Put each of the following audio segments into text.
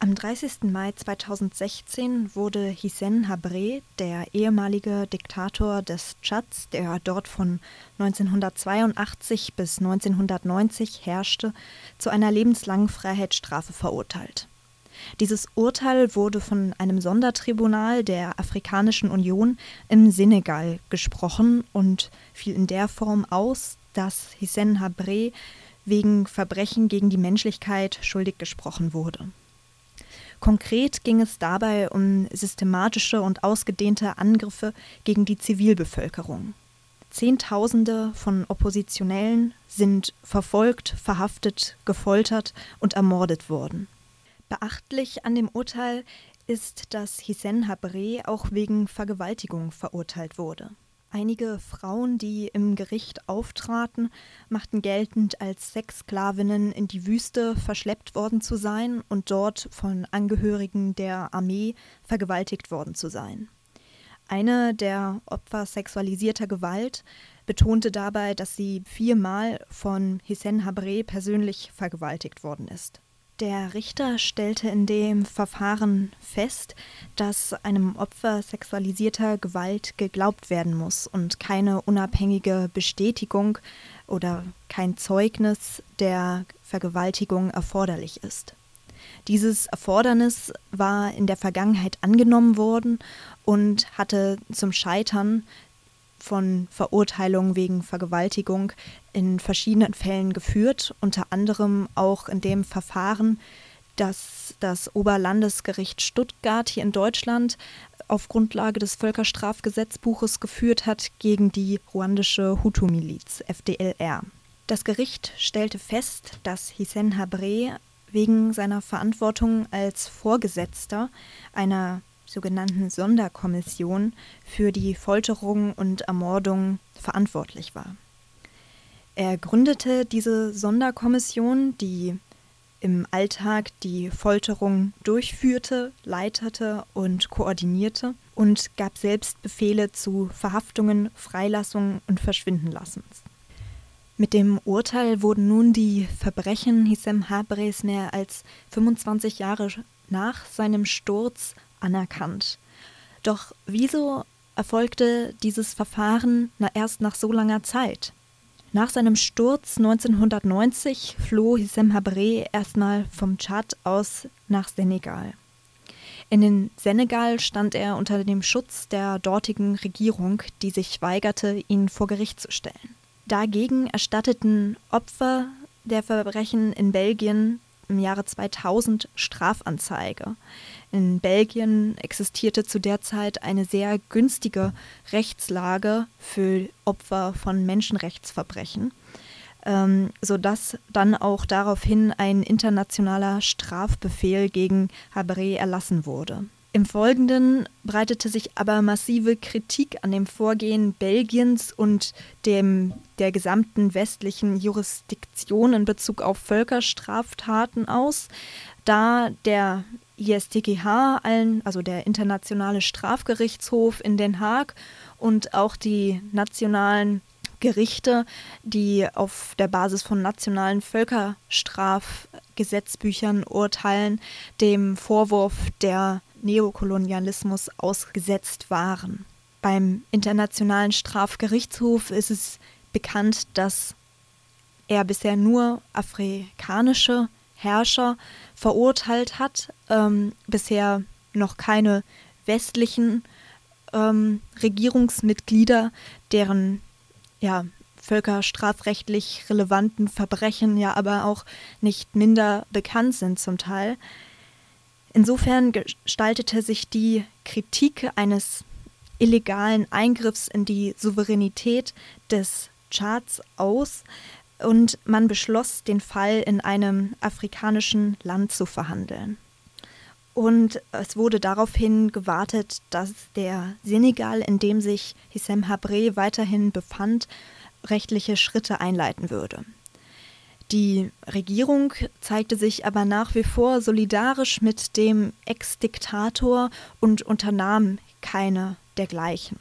Am 30. Mai 2016 wurde Hissène Habré, der ehemalige Diktator des Tschads, der dort von 1982 bis 1990 herrschte, zu einer lebenslangen Freiheitsstrafe verurteilt. Dieses Urteil wurde von einem Sondertribunal der Afrikanischen Union im Senegal gesprochen und fiel in der Form aus, dass Hissène Habré wegen Verbrechen gegen die Menschlichkeit schuldig gesprochen wurde. Konkret ging es dabei um systematische und ausgedehnte Angriffe gegen die Zivilbevölkerung. Zehntausende von Oppositionellen sind verfolgt, verhaftet, gefoltert und ermordet worden. Beachtlich an dem Urteil ist, dass Hissène Habré auch wegen Vergewaltigung verurteilt wurde. Einige Frauen, die im Gericht auftraten, machten geltend, als Sexsklavinnen in die Wüste verschleppt worden zu sein und dort von Angehörigen der Armee vergewaltigt worden zu sein. Eine der Opfer sexualisierter Gewalt betonte dabei, dass sie viermal von Hissène Habré persönlich vergewaltigt worden ist. Der Richter stellte in dem Verfahren fest, dass einem Opfer sexualisierter Gewalt geglaubt werden muss und keine unabhängige Bestätigung oder kein Zeugnis der Vergewaltigung erforderlich ist. Dieses Erfordernis war in der Vergangenheit angenommen worden und hatte zum Scheitern von Verurteilungen wegen Vergewaltigung in verschiedenen Fällen geführt, unter anderem auch in dem Verfahren, das das Oberlandesgericht Stuttgart hier in Deutschland auf Grundlage des Völkerstrafgesetzbuches geführt hat gegen die ruandische Hutu-Miliz FDLR. Das Gericht stellte fest, dass Hissène Habré wegen seiner Verantwortung als Vorgesetzter einer sogenannten Sonderkommission für die Folterung und Ermordung verantwortlich war. Er gründete diese Sonderkommission, die im Alltag die Folterung durchführte, leitete und koordinierte und gab selbst Befehle zu Verhaftungen, Freilassungen und Verschwindenlassens. Mit dem Urteil wurden nun die Verbrechen Hissem Habres mehr als 25 Jahre nach seinem Sturz anerkannt. Doch wieso erfolgte dieses Verfahren erst nach so langer Zeit? Nach seinem Sturz 1990 floh Hissem Habré erstmal vom Tschad aus nach Senegal. In den Senegal stand er unter dem Schutz der dortigen Regierung, die sich weigerte, ihn vor Gericht zu stellen. Dagegen erstatteten Opfer der Verbrechen in Belgien im Jahre 2000 Strafanzeige. In Belgien existierte zu der Zeit eine sehr günstige Rechtslage für Opfer von Menschenrechtsverbrechen, ähm, sodass dann auch daraufhin ein internationaler Strafbefehl gegen Habré erlassen wurde. Im Folgenden breitete sich aber massive Kritik an dem Vorgehen Belgiens und dem der gesamten westlichen Jurisdiktion in Bezug auf Völkerstraftaten aus, da der ISTGH, also der Internationale Strafgerichtshof in Den Haag und auch die nationalen Gerichte, die auf der Basis von nationalen Völkerstrafgesetzbüchern urteilen, dem Vorwurf der Neokolonialismus ausgesetzt waren. Beim Internationalen Strafgerichtshof ist es bekannt, dass er bisher nur afrikanische Herrscher verurteilt hat, ähm, bisher noch keine westlichen ähm, Regierungsmitglieder, deren ja, völkerstrafrechtlich relevanten Verbrechen ja aber auch nicht minder bekannt sind zum Teil. Insofern gestaltete sich die Kritik eines illegalen Eingriffs in die Souveränität des Charts aus und man beschloss, den Fall in einem afrikanischen Land zu verhandeln. Und es wurde daraufhin gewartet, dass der Senegal, in dem sich Hissem Habré weiterhin befand, rechtliche Schritte einleiten würde. Die Regierung zeigte sich aber nach wie vor solidarisch mit dem Ex-Diktator und unternahm keine dergleichen.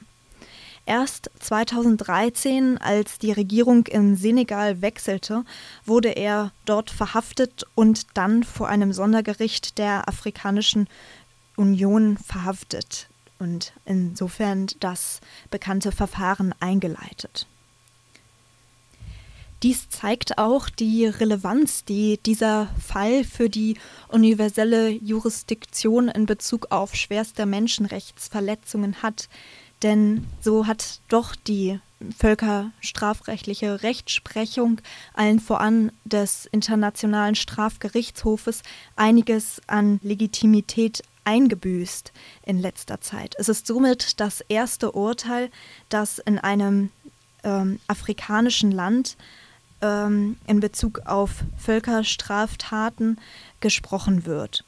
Erst 2013, als die Regierung in Senegal wechselte, wurde er dort verhaftet und dann vor einem Sondergericht der Afrikanischen Union verhaftet und insofern das bekannte Verfahren eingeleitet. Dies zeigt auch die Relevanz, die dieser Fall für die universelle Jurisdiktion in Bezug auf schwerste Menschenrechtsverletzungen hat. Denn so hat doch die völkerstrafrechtliche Rechtsprechung, allen voran des Internationalen Strafgerichtshofes, einiges an Legitimität eingebüßt in letzter Zeit. Es ist somit das erste Urteil, das in einem ähm, afrikanischen Land ähm, in Bezug auf Völkerstraftaten gesprochen wird.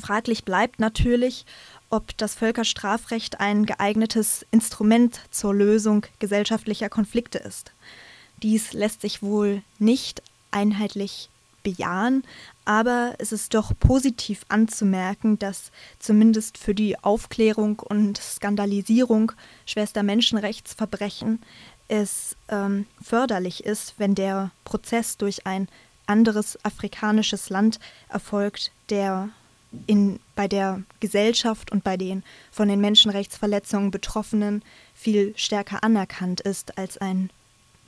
Fraglich bleibt natürlich, ob das Völkerstrafrecht ein geeignetes Instrument zur Lösung gesellschaftlicher Konflikte ist. Dies lässt sich wohl nicht einheitlich bejahen, aber es ist doch positiv anzumerken, dass zumindest für die Aufklärung und Skandalisierung schwerster Menschenrechtsverbrechen es ähm, förderlich ist, wenn der Prozess durch ein anderes afrikanisches Land erfolgt, der in, bei der Gesellschaft und bei den von den Menschenrechtsverletzungen Betroffenen viel stärker anerkannt ist als ein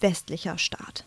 westlicher Staat.